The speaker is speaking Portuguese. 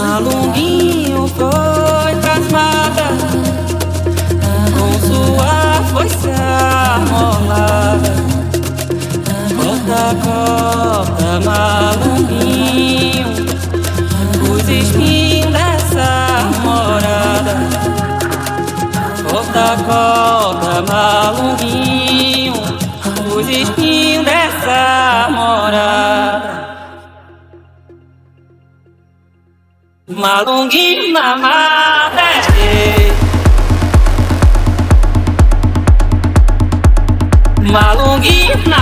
Malunguinho foi pras matas Com sua foice amolada Corta, corta, malunguinho Os espinhos dessa morada. Corta, corta, malunguinho Os espinhos dessa morada uma longuinha maré. Uma longuinha